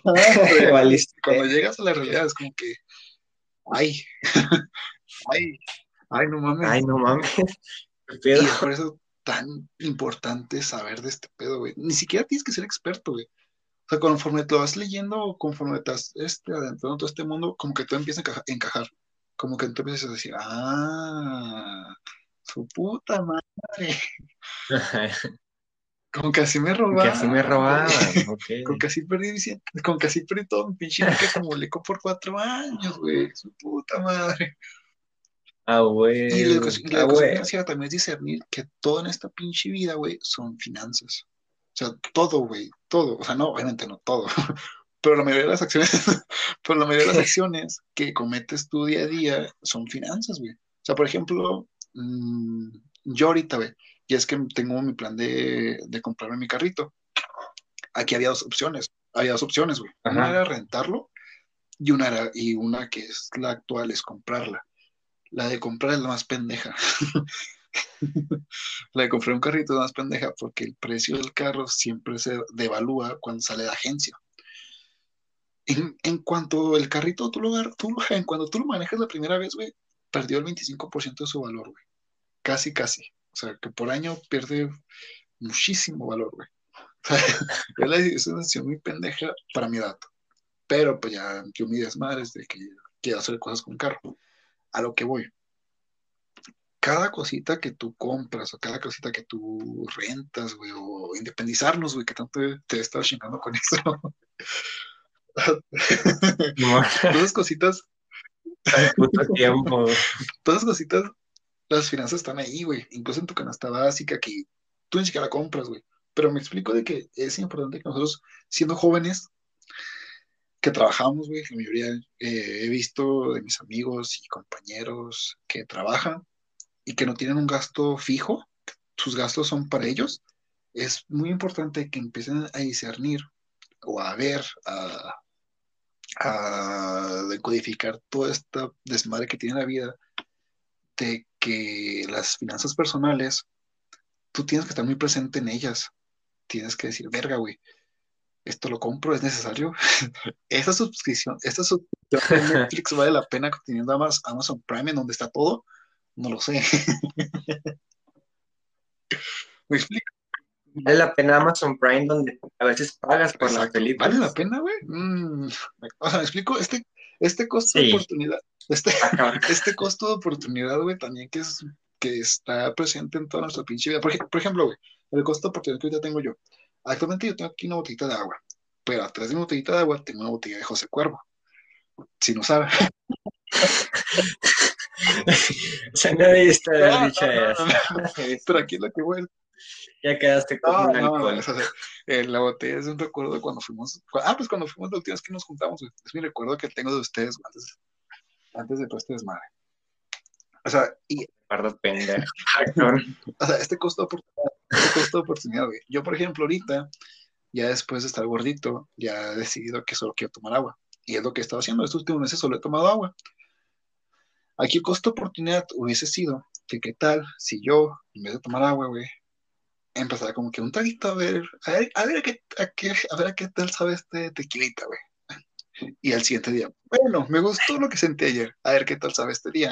cuando llegas a la realidad es como que, ay, ay, ay, no mames. Ay, no mames. ¿Qué Y es por eso tan importante saber de este pedo, güey. Ni siquiera tienes que ser experto, güey. O sea, conforme te lo vas leyendo, conforme te vas este, adentrando en todo este mundo, como que todo empieza a encaja- encajar. Como que tú empiezas a decir, ah, su puta madre. Como que así me robaban. Que así me robaban, güey. ok. Con que así perdí, con que así perdí todo mi pinche que acumulé por cuatro años, güey. Su puta madre. Ah, güey. Y la educación, la Ah, educación también es discernir que todo en esta pinche vida, güey, son finanzas. O sea, todo, güey, todo. O sea, no, obviamente no todo. Pero la mayoría de las acciones, pero la mayoría de las acciones que cometes tú día a día son finanzas, güey. O sea, por ejemplo, mm, yo ahorita, güey, y es que tengo mi plan de, de comprarme mi carrito. Aquí había dos opciones. Había dos opciones, güey. Una era rentarlo y una era, y una que es la actual es comprarla. La de comprar es la más pendeja. La de comprar un carrito es la más pendeja porque el precio del carro siempre se devalúa cuando sale de agencia. En, en cuanto el carrito tú lo, tú, en cuando tú lo manejas la primera vez, güey, perdió el 25% de su valor, güey. Casi, casi. O sea, que por año pierde muchísimo valor, güey. O sea, es una decisión muy pendeja para mi edad. Pero pues ya yo mi desmadre es de que quiero hacer cosas con carro. A lo que voy. Cada cosita que tú compras o cada cosita que tú rentas, güey, o independizarnos, güey, que tanto te estado chingando con eso. No, Todas esas cositas, puto tiempo. todas esas cositas, las finanzas están ahí, güey. Incluso en tu canasta básica que tú ni siquiera la compras, güey. Pero me explico de que es importante que nosotros, siendo jóvenes, que trabajamos, güey, la mayoría eh, he visto de mis amigos y compañeros que trabajan y que no tienen un gasto fijo, sus gastos son para ellos, es muy importante que empiecen a discernir o a ver, a, a decodificar toda esta desmadre que tiene la vida, de que las finanzas personales, tú tienes que estar muy presente en ellas. Tienes que decir, verga, güey, esto lo compro, es necesario. esta suscripción, esta suscripción Netflix vale la pena teniendo Amazon Prime en donde está todo. No lo sé. ¿Me explico? Vale la pena Amazon Prime donde a veces pagas por la película. ¿Vale la pena, güey? Mm, o sea, me explico, este, este costo de oportunidad, este, ah, este costo de oportunidad, güey, también que es que está presente en toda nuestra pinche vida. Por, ejemplo, güey, el costo de oportunidad que ahorita tengo yo. Actualmente yo tengo aquí una botellita de agua, pero atrás de mi botellita de agua tengo una botella de José Cuervo. Si no sabe. o sea, nadie está dicho eso. Pero aquí es lo que voy ya quedaste con un alcohol. Eh, la botella es un recuerdo de cuando fuimos. Ah, pues cuando fuimos la última vez que nos juntamos, Es mi recuerdo que tengo de ustedes antes, antes de todo este desmadre. O sea, y. Perdón, pendejo. o sea, este costo de oportunidad, este costo de oportunidad, güey. Yo, por ejemplo, ahorita, ya después de estar gordito, ya he decidido que solo quiero tomar agua. Y es lo que he estado haciendo. Estos últimos meses solo he tomado agua. Aquí el costo de oportunidad hubiese sido que qué tal si yo, en vez de tomar agua, güey, empezaba como que un traguito a ver, a ver, a ver a qué, a qué, a ver a qué tal sabe este tequilita, güey. Y al siguiente día, bueno, me gustó lo que sentí ayer, a ver qué tal sabe este día.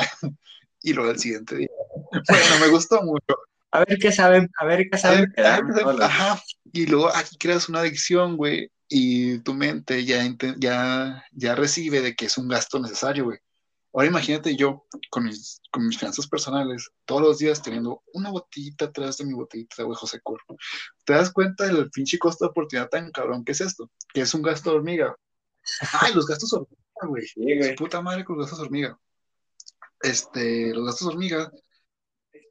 Y luego al siguiente día, bueno, me gustó mucho. A ver qué saben, a ver qué saben. Ajá. Y luego aquí creas una adicción, güey, y tu mente ya, ya, ya recibe de que es un gasto necesario, güey. Ahora imagínate yo con mis, con mis finanzas personales, todos los días teniendo una botellita atrás de mi botellita de agua José Corro. ¿Te das cuenta del pinche costo de oportunidad tan cabrón que es esto? Que es un gasto de hormiga. Ay, los gastos hormiga, güey. Sí, Puta madre con los gastos hormiga. Este, los gastos hormiga.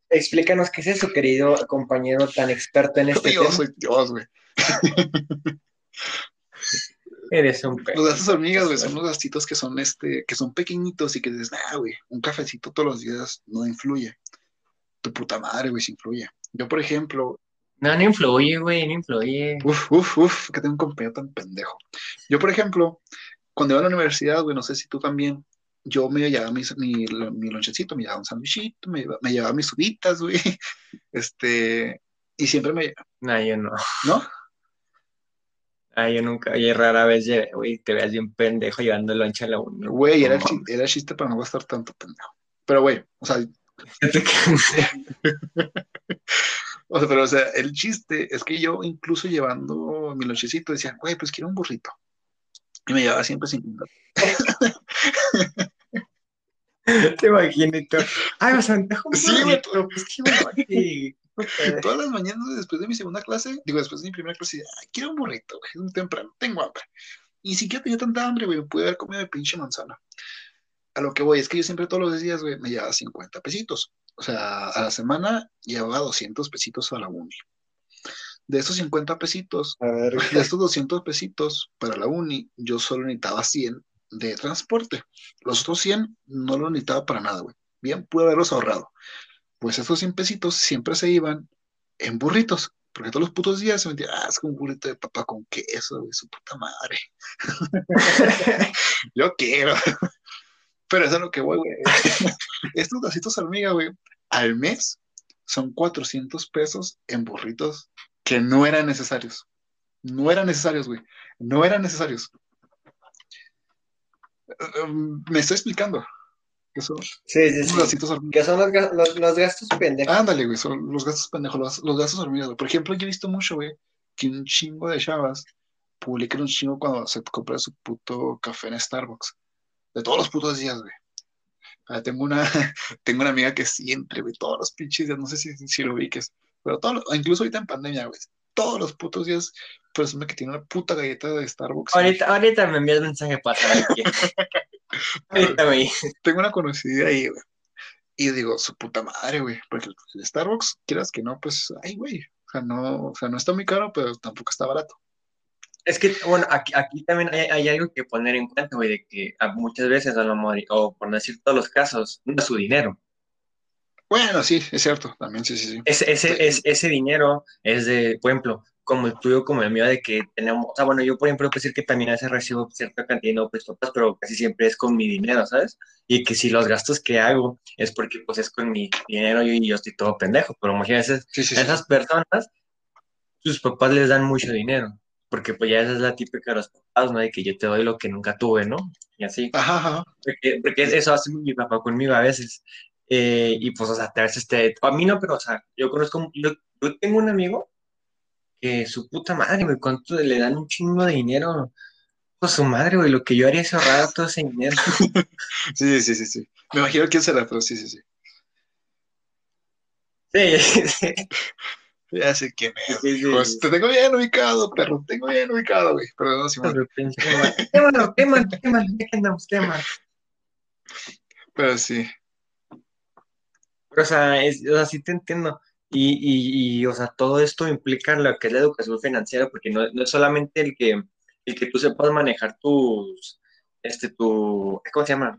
Explícanos qué es eso, querido compañero tan experto en este Yo soy Dios, güey. Eres un Los gastos hormigas, güey, son los gastitos que son este, que son pequeñitos y que dices, ah, güey, un cafecito todos los días no influye. Tu puta madre, güey, se influye. Yo, por ejemplo. No, no influye, güey, no influye. Uf, uf, uf, que tengo un compañero tan pendejo. Yo, por ejemplo, cuando iba a la universidad, güey, no sé si tú también, yo me llevaba mi, mi, mi lonchecito, me llevaba un sandwichito, me, me llevaba mis subitas, güey. Este, y siempre me. No, yo no. ¿No? Ah, yo nunca, oye, rara vez llevé, güey, te veas bien pendejo llevando loncha a la uni. Güey, era, era chiste para no gastar tanto pendejo. Pero, güey, o sea. o sea, pero, o sea, el chiste es que yo, incluso llevando mi lonchecito, decía, güey, pues quiero un burrito. Y me llevaba siempre sin. Te imagino Ay, vas a un Sí, güey, pues qué bueno. Todas las mañanas después de mi segunda clase, digo, después de mi primera clase, quiero un burrito, güey, es muy temprano, tengo hambre. Si siquiera tenía tanta hambre, güey, me pude haber comido de pinche manzana. A lo que voy es que yo siempre todos los días, güey, me llevaba 50 pesitos. O sea, a la semana llevaba 200 pesitos a la uni. De esos 50 pesitos, a ver, de estos 200 pesitos para la uni, yo solo necesitaba 100 de transporte. Los otros 100 no los necesitaba para nada, güey. Bien, pude haberlos ahorrado pues esos 100 pesitos siempre se iban en burritos, porque todos los putos días se metían, ah, es un burrito de papá con queso, güey, su puta madre. Yo quiero. Pero eso es lo que voy, güey. Estos gasitos hormiga, güey, al mes son 400 pesos en burritos que no eran necesarios. No eran necesarios, güey. No eran necesarios. Em, me estoy explicando. Que son, sí, sí, sí. Que son los, los, gastos pendejos. Ándale, güey, son los gastos pendejos, los, gastos hormigas. Por ejemplo, yo he visto mucho, güey, que un chingo de chavas publican un chingo cuando se compra su puto café en Starbucks. De todos los putos días, güey. Ah, tengo una, tengo una amiga que siempre, güey, todos los pinches días, no sé si, si lo ubiques, pero todo, incluso ahorita en pandemia, güey, todos los putos días presume que tiene una puta galleta de Starbucks. Ahorita, ahorita me envías mensaje para saber quién. Tengo una conocida ahí, güey. Y digo, su puta madre, güey. Porque el Starbucks, quieras que no, pues, ay, güey. O sea, no, o sea, no está muy caro, pero tampoco está barato. Es que, bueno, aquí, aquí también hay, algo que poner en cuenta, güey, de que muchas veces, a lo mejor, o por no decir todos los casos, no es su dinero. Bueno, sí, es cierto, también sí, sí, sí. Ese, ese, ese dinero es de, por ejemplo, como el tuyo, como el mío, de que tenemos, o sea, bueno, yo por ejemplo, puedo decir que también a veces recibo cierta cantidad de no pues, pero casi siempre es con mi dinero, ¿sabes? Y que si los gastos que hago es porque pues es con mi dinero y yo estoy todo pendejo, pero muchas veces esas personas, sus papás les dan mucho dinero, porque pues ya esa es la típica de los papás, ¿no? De que yo te doy lo que nunca tuve, ¿no? Y así. Ajá, Porque, porque eso hace mi papá conmigo a veces. Eh, y pues, o sea, a veces te, a mí no, pero, o sea, yo conozco, yo, yo tengo un amigo que su puta madre, güey, cuánto le dan un chingo de dinero a su madre, güey, lo que yo haría es ahorrar todo ese dinero. sí, sí, sí, sí. Me imagino quién será, pero sí, sí, sí. Sí, sí. Ya sé quién es. pues, te tengo bien ubicado, perro, te tengo bien ubicado, güey. Perdón, Simón. Quémalo, ya que andamos, quémalo. Pero sí. Pero, o sea, es, o sea, sí te entiendo. Y, y, y, o sea, todo esto implica lo que es la educación financiera, porque no, no es solamente el que, el que tú sepas manejar tus, este, tu, ¿cómo se llama?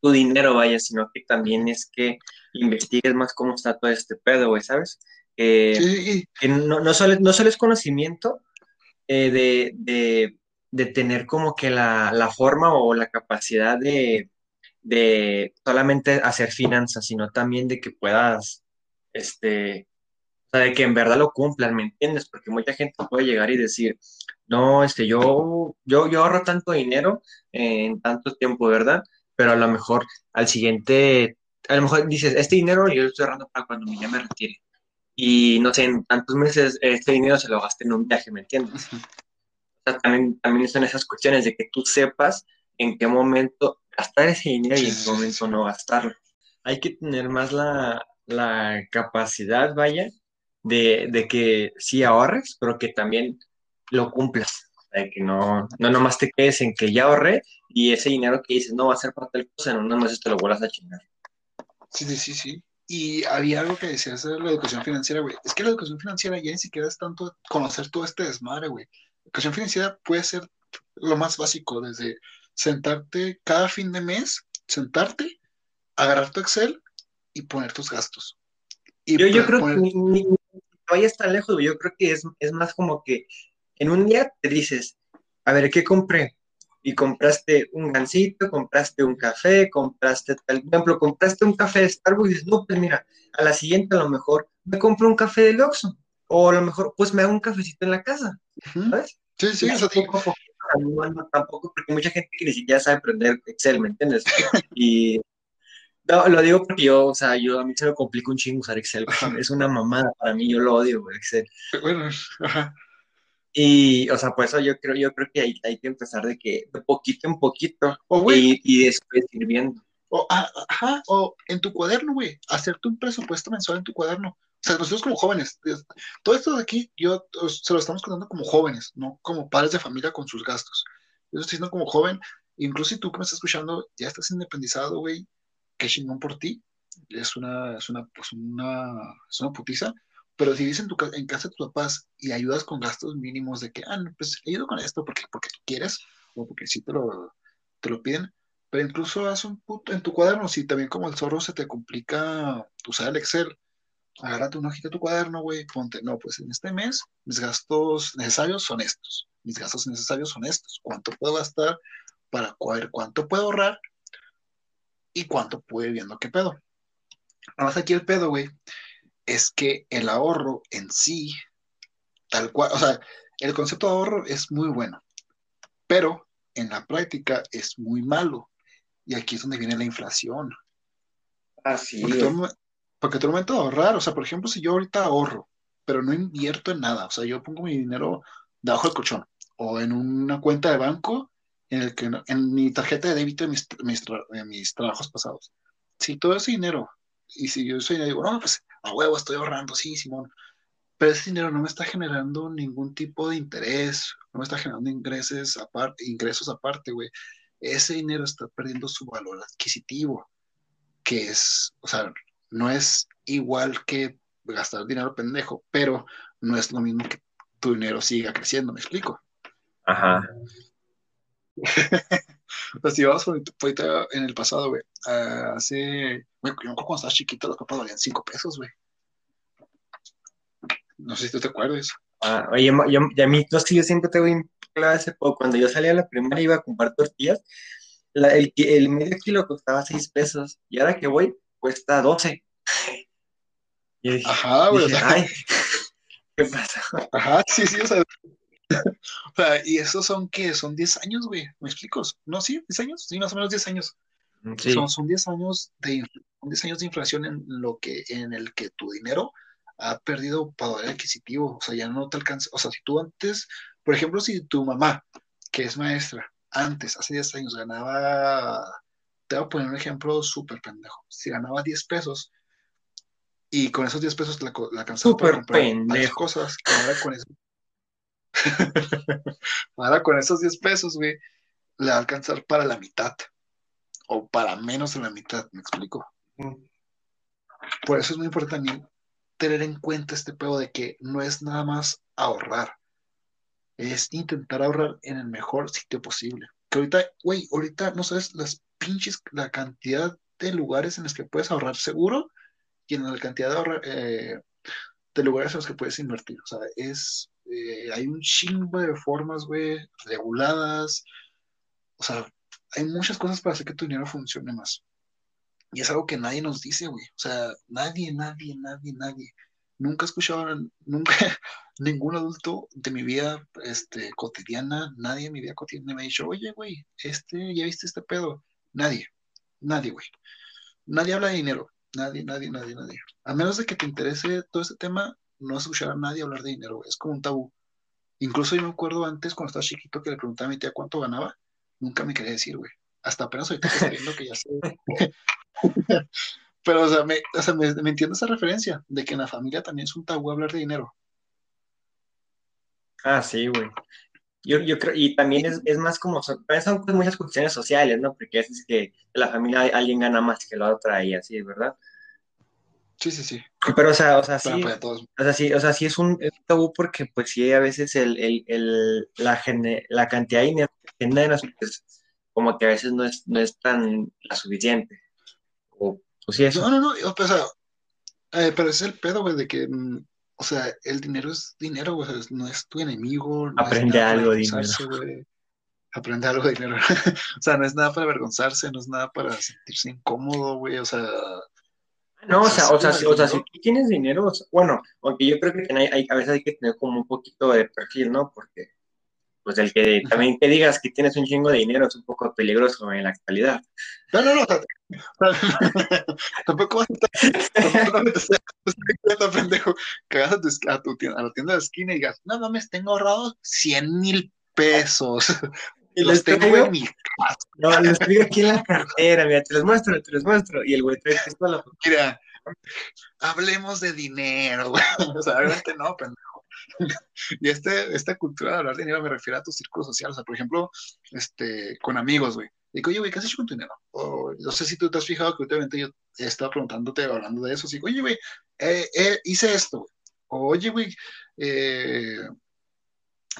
Tu dinero, vaya, sino que también es que investigues más cómo está todo este pedo, güey, ¿sabes? sí. que no, no, solo, no solo es conocimiento eh, de, de, de, tener como que la, la, forma o la capacidad de, de solamente hacer finanzas, sino también de que puedas, este, o sea, de que en verdad lo cumplan, ¿me entiendes? Porque mucha gente puede llegar y decir, no, este, yo, yo, yo ahorro tanto dinero en tanto tiempo, ¿verdad? Pero a lo mejor al siguiente, a lo mejor dices, este dinero yo lo estoy ahorrando para cuando ya me retire y no sé, en tantos meses este dinero se lo gasté en un viaje, ¿me entiendes? O sea, también, también son esas cuestiones de que tú sepas en qué momento gastar ese dinero y en qué momento no gastarlo. Hay que tener más la, la capacidad, vaya, de, de, que sí ahorres, pero que también lo cumplas. De que no, no nomás te quedes en que ya ahorré y ese dinero que dices no va a ser para tal cosa, en unos meses te lo vuelvas a chingar. Sí, sí, sí, sí. Y había algo que decías de la educación financiera, güey. Es que la educación financiera ya ni siquiera es tanto conocer todo este desmadre, güey. Educación financiera puede ser lo más básico, desde sentarte cada fin de mes, sentarte, agarrar tu Excel y poner tus gastos. Y yo, yo creo que ni, ni, vayas tan lejos. Yo creo que es, es más como que en un día te dices, a ver, ¿qué compré? y compraste un gansito, compraste un café, compraste, por ejemplo, compraste un café de Starbucks y dices, no, pues mira, a la siguiente a lo mejor me compro un café de Oxxo, o a lo mejor pues me hago un cafecito en la casa, ¿sabes? Sí, sí, eso tampoco, no, tampoco, porque mucha gente que ni siquiera sabe aprender Excel, ¿me entiendes? Y no, lo digo porque yo, o sea, yo a mí se me complica un chingo usar Excel, es una mamada para mí, yo lo odio, Excel. Bueno, ajá. Y, o sea, por eso yo creo, yo creo que hay, hay que empezar de que de poquito en poquito y, y, después ir viendo. O, ajá, o en tu cuaderno, güey, hacerte un presupuesto mensual en tu cuaderno. O sea, nosotros como jóvenes, todo esto de aquí, yo se lo estamos contando como jóvenes, no como padres de familia con sus gastos. Yo estoy diciendo como joven, incluso si tú que me estás escuchando ya estás independizado, güey, qué chingón por ti. Es una, es una, pues una, es una putiza. Pero si vives en, tu, en casa de tus papás y ayudas con gastos mínimos de que, ah, no, pues ayudo con esto porque, porque tú quieres o porque sí te lo, te lo piden, pero incluso haz un puto en tu cuaderno, si también como el zorro se te complica usar el Excel, agárrate una hojita de tu cuaderno, güey, ponte, no, pues en este mes mis gastos necesarios son estos, mis gastos necesarios son estos, cuánto puedo gastar para cuánto puedo ahorrar y cuánto ir viendo qué pedo. Nada más aquí el pedo, güey, es que el ahorro en sí, tal cual, o sea, el concepto de ahorro es muy bueno, pero en la práctica es muy malo. Y aquí es donde viene la inflación. Así porque, todo, porque momento de ahorrar, o sea, por ejemplo, si yo ahorita ahorro, pero no invierto en nada, o sea, yo pongo mi dinero debajo del colchón o en una cuenta de banco en el que en mi tarjeta de débito de mis, mis, mis trabajos pasados. Si todo ese dinero, y si yo soy, digo, no, pues a huevo, estoy ahorrando, sí, Simón. Pero ese dinero no me está generando ningún tipo de interés, no me está generando ingresos aparte, ingresos aparte, güey. Ese dinero está perdiendo su valor adquisitivo, que es, o sea, no es igual que gastar dinero pendejo, pero no es lo mismo que tu dinero siga creciendo, ¿me explico? Ajá. pues si vamos ahorita en el pasado, güey, hace, güey, yo cuando estaba chiquito las papas valían cinco pesos, güey. No sé si tú te acuerdas. Ah, oye, yo, a mí, no sé, yo siempre tengo claro ese po- Cuando yo salía a la primaria iba a comprar tortillas, la- el, medio kilo costaba 6 pesos y ahora que voy cuesta 12. Y dije, Ajá, güey, o dije, sea, ay, ¿qué pasa? ajá, sí, sí, o sea, o sea, y esos son, ¿qué? Son 10 años, güey, ¿me explico? No, sí, 10 años, sí, más o menos 10 años. Sí, Son, son 10 años de, inf- son 10 años de inflación en lo que, en el que tu dinero ha perdido poder adquisitivo, o sea, ya no te alcanza, o sea, si tú antes, por ejemplo, si tu mamá, que es maestra, antes, hace 10 años, ganaba, te voy a poner un ejemplo súper pendejo, si ganaba 10 pesos y con esos 10 pesos la, la alcanzaba para comprar varias pendejo. cosas, ahora con eso, ahora con esos 10 pesos, güey, le va a alcanzar para la mitad o para menos de la mitad, ¿me explico? Por eso es muy importante tener en cuenta este pedo de que no es nada más ahorrar, es intentar ahorrar en el mejor sitio posible. Que ahorita, güey, ahorita no sabes las pinches, la cantidad de lugares en los que puedes ahorrar seguro y en la cantidad de, ahorrar, eh, de lugares en los que puedes invertir. O sea, es, eh, hay un chingo de formas, güey, reguladas. O sea, hay muchas cosas para hacer que tu dinero funcione más. Y es algo que nadie nos dice, güey. O sea, nadie, nadie, nadie, nadie. Nunca he escuchado, nunca, ningún adulto de mi vida este, cotidiana, nadie en mi vida cotidiana me ha dicho, oye, güey, este, ¿ya viste este pedo? Nadie, nadie, güey. Nadie habla de dinero. Nadie, nadie, nadie, nadie. A menos de que te interese todo este tema, no vas a nadie hablar de dinero. Es como un tabú. Incluso yo me acuerdo antes, cuando estaba chiquito, que le preguntaba a mi tía cuánto ganaba. Nunca me quería decir, güey. Hasta apenas ahorita que viendo que ya sé. Pero, o sea, me, o entiendo esa referencia de que en la familia también es un tabú hablar de dinero. Ah, sí, güey. Yo, yo creo, y también es, es más como, son, son pues muchas cuestiones sociales, ¿no? Porque veces que de la familia alguien gana más que la otra y así, ¿verdad? Sí, sí, sí. Pero, o sea, o sea, sí, todos. o sea, sí, o sea, sí es un, tabú porque, pues, sí, a veces el, el, el, la, gene- la cantidad de dinero que generas, pues, como que a veces no es, no es tan la suficiente. O, pues sí, eso. No, no, no. O sea, eh, pero es el pedo, güey, de que, mm, o sea, el dinero es dinero, güey. o sea, no es tu enemigo. No Aprende nada algo, dinero. avergonzarse, güey. Aprende algo de dinero. O sea, no es nada para avergonzarse, no es nada para sentirse incómodo, güey. O sea, No, o sea, o sea, si- o sea, si tú tienes dinero, o sea, bueno, aunque yo creo que hay, hay- a veces hay que tener como un poquito de perfil, ¿no? Porque, pues, el que también que digas que tienes un chingo de dinero es un poco peligroso en la actualidad. No, no, no. Tampoco vas a estar, pendejo, que vas a, tu, a, tu tienda, a la tienda de la esquina y digas, no mames, tengo ahorrados 100 mil pesos. Y Los tengo traigo, en mi no, les traigo aquí en la cartera, mira, te los muestro, te los muestro. Y el güey trae pistola. Mira, hablemos de dinero, güey. O sea, obviamente no, pendejo. Y este, esta cultura de hablar de dinero me refiere a tu círculo social. O sea, por ejemplo, este, con amigos, güey. Digo, oye, güey, ¿qué has hecho con tu dinero? O no sé si tú te has fijado que últimamente yo estaba preguntándote, hablando de eso. Digo, oye, güey, eh, eh, hice esto, güey. O, oye, güey, eh,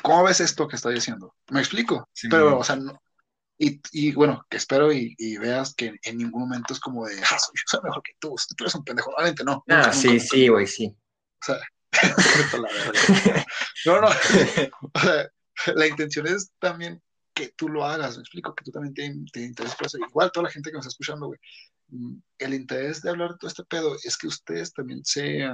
¿cómo ves esto que estoy diciendo? ¿Me explico? Sí, Pero, o sea, no, y, y, bueno, que espero y, y, veas que en ningún momento es como de, ah, soy, yo soy mejor que tú, tú eres un pendejo. Obviamente no. Ah, nunca, sí, nunca, sí, güey, sí. O sea, no, no. O sea, la intención es también que tú lo hagas, me explico, que tú también te, te intereses por eso. Igual toda la gente que nos está escuchando, güey. mm, El interés de hablar de todo este pedo es que ustedes también se,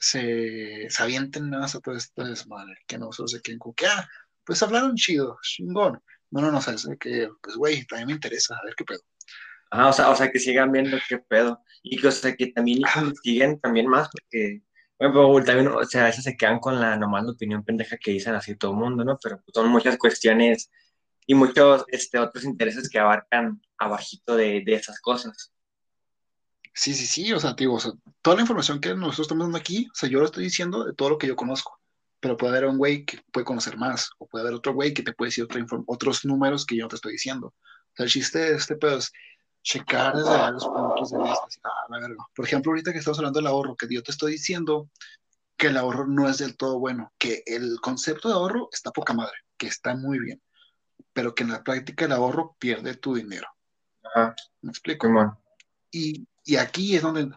se, se avienten más a todo este desmadre, que no solo se queden como que, ah, pues hablaron chido, chingón. No, no, no, sabes que, pues, güey, también me interesa, a ver qué pedo. Ajá, o sea, o sea, que sigan viendo qué pedo. Y que, o sea, que también investiguen también más, porque, bueno, también, o sea, a veces se quedan con la nomás la opinión pendeja que dicen así todo el mundo, ¿no? Pero pues, son muchas cuestiones y muchos este, otros intereses que abarcan abajito de, de esas cosas. Sí, sí, sí, o sea, digo, o sea, toda la información que nosotros estamos dando aquí, o sea, yo lo estoy diciendo de todo lo que yo conozco, pero puede haber un güey que puede conocer más, o puede haber otro güey que te puede decir otra otros números que yo no te estoy diciendo. O sea, el chiste de este pedo es checar desde varios puntos de vista. Así, ah, la verga. Por ejemplo, ahorita que estamos hablando del ahorro, que yo te estoy diciendo que el ahorro no es del todo bueno, que el concepto de ahorro está poca madre, que está muy bien, pero que en la práctica el ahorro pierde tu dinero. Ajá. ¿Me explico? Y, y aquí es donde,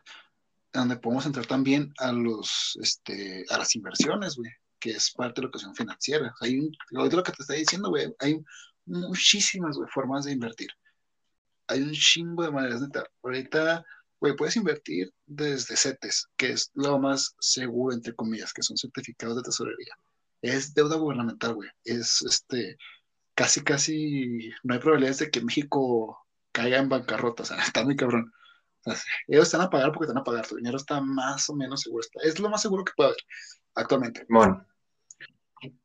donde podemos entrar también a los este, a las inversiones, güey. que es parte de la educación financiera. Hay un, lo que te está diciendo, güey, hay muchísimas formas de invertir. Hay un chingo de maneras entrar. Ahorita, güey, puedes invertir desde CETES, que es lo más seguro, entre comillas, que son certificados de tesorería. Es deuda gubernamental, güey. Es este, casi, casi, no hay probabilidades de que México caiga en bancarrota, o sea, está muy cabrón. ellos están a pagar porque están a pagar, tu dinero está más o menos seguro. es lo más seguro que puede haber actualmente. Bueno.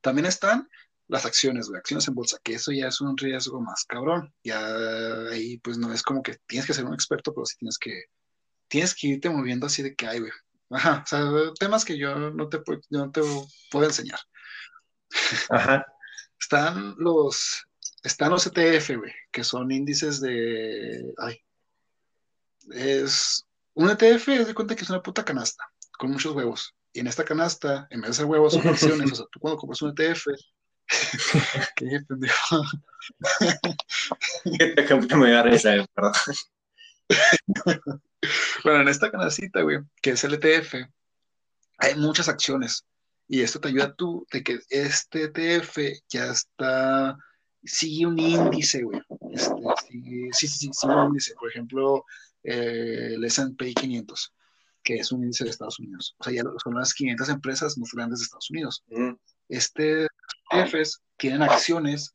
También están las acciones, güey, acciones en bolsa, que eso ya es un riesgo más cabrón. Ya ahí, pues no es como que tienes que ser un experto, pero sí tienes que, tienes que irte moviendo así de que hay, güey. Ajá, o sea, temas que yo no te, yo no te puedo enseñar. Ajá. Están los, están los ETF, güey, que son índices de, ay, es, un ETF es de cuenta que es una puta canasta con muchos huevos. Y en esta canasta, en vez de ser huevos, son acciones. o sea, tú cuando compras un ETF, qué pendejo. ¿Qué ejemplo me da risa, perdón. bueno, en esta canastita, güey, que es el ETF, hay muchas acciones. Y esto te ayuda tú de que este ETF ya está, sigue un índice, güey. Este, sí, sí, sí, sigue un índice. Por ejemplo, eh, el S&P 500, que es un índice de Estados Unidos. O sea, ya son las 500 empresas más grandes de Estados Unidos. Este ETFs tienen acciones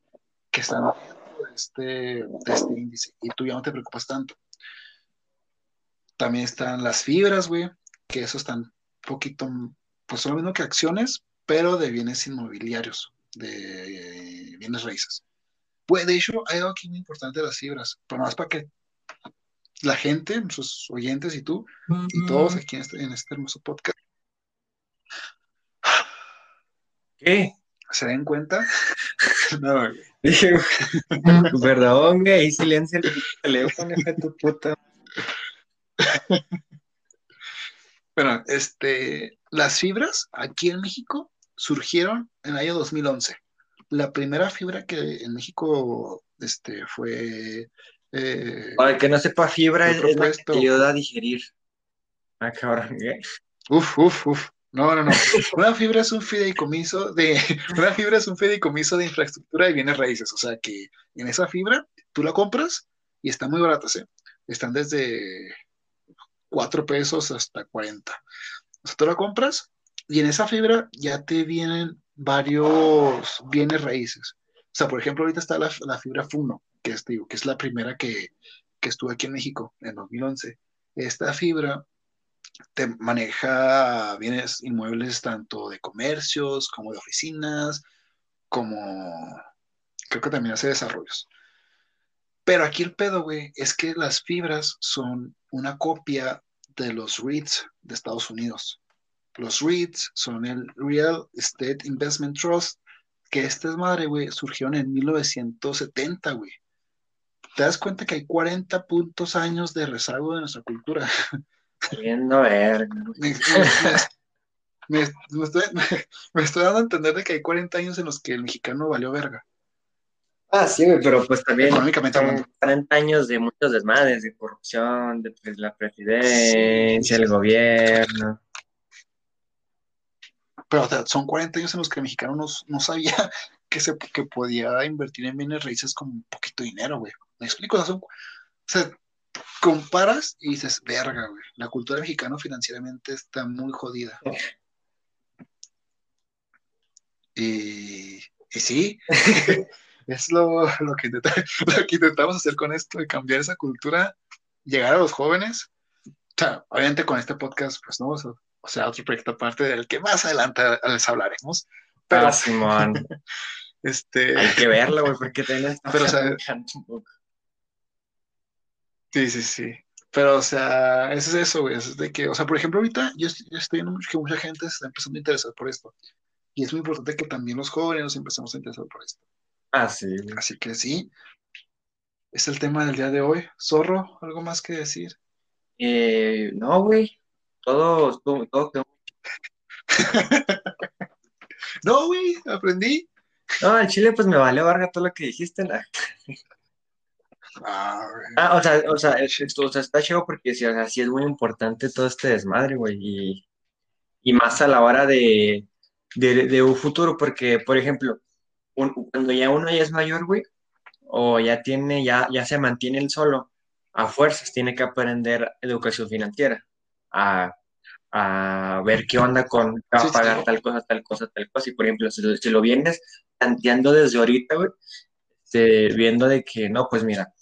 que están dentro de este, de este índice y tú ya no te preocupas tanto. También están las fibras, güey, que eso están poquito, pues son lo mismo que acciones, pero de bienes inmobiliarios, de bienes raíces. Pues de hecho, hay algo aquí muy importante de las fibras, pero más para que la gente, nuestros oyentes y tú, y todos aquí en este, en este hermoso podcast, ¿Qué? ¿Se den cuenta? no, Dije, perdón, güey, silencio el teléfono, de tu puta. bueno, este, las fibras aquí en México surgieron en el año 2011. La primera fibra que en México este, fue eh, Para el que no sepa, fibra es, la que te ayuda a digerir. Ah, cabrón. Uf, uf, uf. No, no, no. Una fibra es un fideicomiso de, una fibra es un fideicomiso de infraestructura y bienes raíces. O sea que en esa fibra tú la compras y están muy baratas, ¿eh? Están desde 4 pesos hasta 40. O sea, tú la compras y en esa fibra ya te vienen varios bienes raíces. O sea, por ejemplo, ahorita está la, la fibra Funo, que es, que es la primera que, que estuvo aquí en México en 2011. Esta fibra te maneja bienes inmuebles tanto de comercios como de oficinas, como creo que también hace desarrollos. Pero aquí el pedo, güey, es que las fibras son una copia de los REITs de Estados Unidos. Los REITs son el Real Estate Investment Trust, que estas madre, güey, surgieron en 1970, güey te das cuenta que hay 40 puntos años de rezago de nuestra cultura. Viendo ver. Me, estoy, dando a entender de que hay 40 años en los que el mexicano valió verga. Ah, sí, pero pues también Económicamente son 40 años de muchos desmadres, de corrupción, de pues, la presidencia, el gobierno. Pero son 40 años en los que el mexicano no, no sabía que, se, que podía invertir en bienes raíces con un poquito de dinero, güey. ¿Me explico? O sea, comparas y dices, verga, güey, la cultura mexicana financieramente está muy jodida. Y, y sí, es lo, que intentamos hacer con esto, de cambiar esa cultura, llegar a los jóvenes. O sea, obviamente con este podcast, pues no, o sea, otro proyecto aparte del que más adelante les hablaremos. Pero, ah, Simón. este... Hay que verlo, güey, porque tenés... Pero, o sea, Sí, sí, sí. Pero, o sea, eso es eso, güey. Es de que, o sea, por ejemplo, ahorita yo, estoy viendo que mucha gente se está empezando a interesar por esto. Y es muy importante que también los jóvenes nos empezamos a interesar por esto. Ah, sí. Así que sí. Es el tema del día de hoy. Zorro, ¿algo más que decir? Eh, no, güey. Todo, todo, todo no, güey, aprendí. No, en Chile pues me valió verga todo lo que dijiste. ¿no? Ah, o sea, o sea, o sea, está chido porque sí, es muy importante todo este desmadre, güey. Y, más a la hora de, de, un futuro, porque, por ejemplo, cuando ya uno ya es mayor, güey, o ya tiene, ya, ya se mantiene el solo, a fuerzas tiene que aprender educación financiera, a, ver qué onda con a pagar tal cosa, tal cosa, tal cosa. Y por ejemplo, si, lo vienes planteando desde ahorita, güey, este, viendo de que no, pues mira,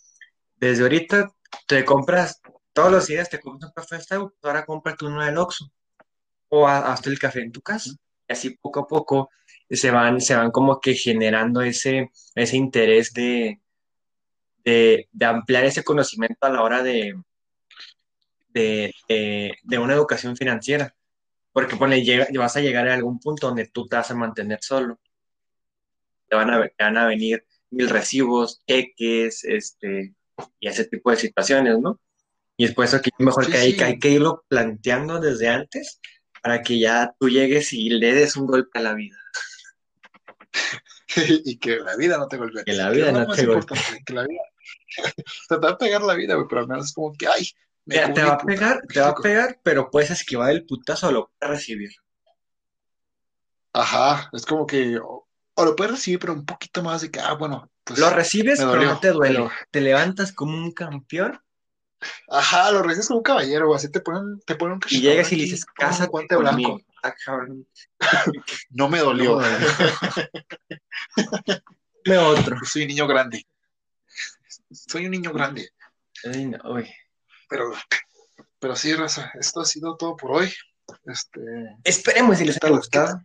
desde ahorita te compras, todos los días te compras un café Starbucks, ahora cómprate uno del Oxxo o hasta el café en tu casa. Y así poco a poco se van, se van como que generando ese, ese interés de, de, ampliar ese conocimiento a la hora de, de, una educación financiera. Porque llega, vas a llegar a algún punto donde tú te vas a mantener solo. Te van a, van a venir mil recibos, cheques, este, y ese tipo de situaciones, ¿no? Y es por eso que mejor que, hay, que hay que irlo planteando desde antes para que ya tú llegues y le des un golpe a la vida. y que la vida no te golpee. Que la vida no, te golpee. Que la vida... te va a pegar la vida, güey, pero al menos es como que, ay, me te, va a pegar, te va a pegar, pero puedes esquivar el putazo o lo puedes recibir. Ajá, es como que, o, lo puedes recibir, pero un poquito más de que, ah, bueno, pues. Lo recibes, pero no te duele. Te levantas como un campeón. Ajá, lo recibes como un caballero, güey, así te ponen, te ponen un Y llegas y le dices, casa guante blanco. Ah, no me dolió. me otro. Soy un niño grande. Soy un niño grande. Pero, pero sí, raza, esto ha sido todo por hoy. Este, Esperemos si les haya gustado.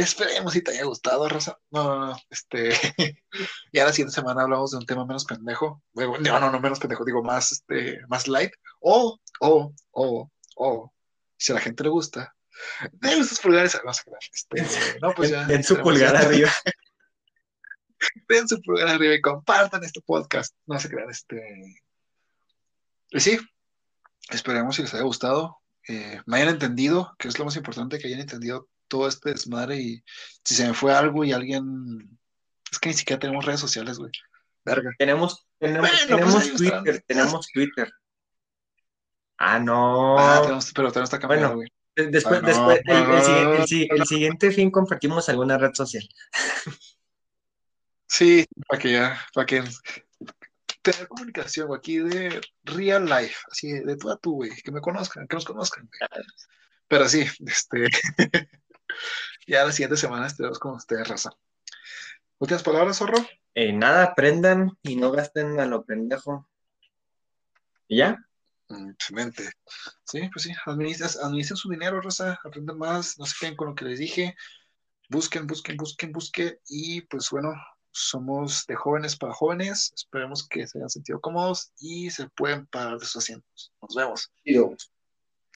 Esperemos si te haya gustado, Raza. No, no, no. Este, ya la siguiente semana hablamos de un tema menos pendejo. No, no, no menos pendejo, digo más, este, más light. O, o, o, o, si a la gente le gusta, den sus pulgares. No, este, no pues ya. Den su pulgar arriba. Den su pulgar arriba y compartan este podcast. No se crean, este. Y sí, esperemos si les haya gustado. Eh, me hayan entendido, que es lo más importante, que hayan entendido todo este desmadre y si se me fue algo y alguien... Es que ni siquiera tenemos redes sociales, güey. Verga. Tenemos, tenemos, pues Twitter, tenemos Twitter. Ah, no. Ah, tenemos, pero tenemos está cambiando, güey. Después, después el, siguiente, fin compartimos alguna red social. Sí, para que ya, para que tener comunicación, güey, aquí de real life, así de tú a tú, güey, que me conozcan, que nos conozcan. Pero sí, este, ya la siguiente semana estaremos con ustedes, raza. ¿Últimas palabras, zorro? Eh, nada, aprendan y no gasten a lo pendejo. ¿Y ya? Mm, excelente. Sí, pues sí, administren, su dinero, raza, aprendan más, no se queden con lo que les dije. Busquen, busquen, busquen, busquen. Y pues bueno, somos de jóvenes para jóvenes. Esperemos que se hayan sentido cómodos y se pueden parar de sus asientos. Nos vemos. Adiós.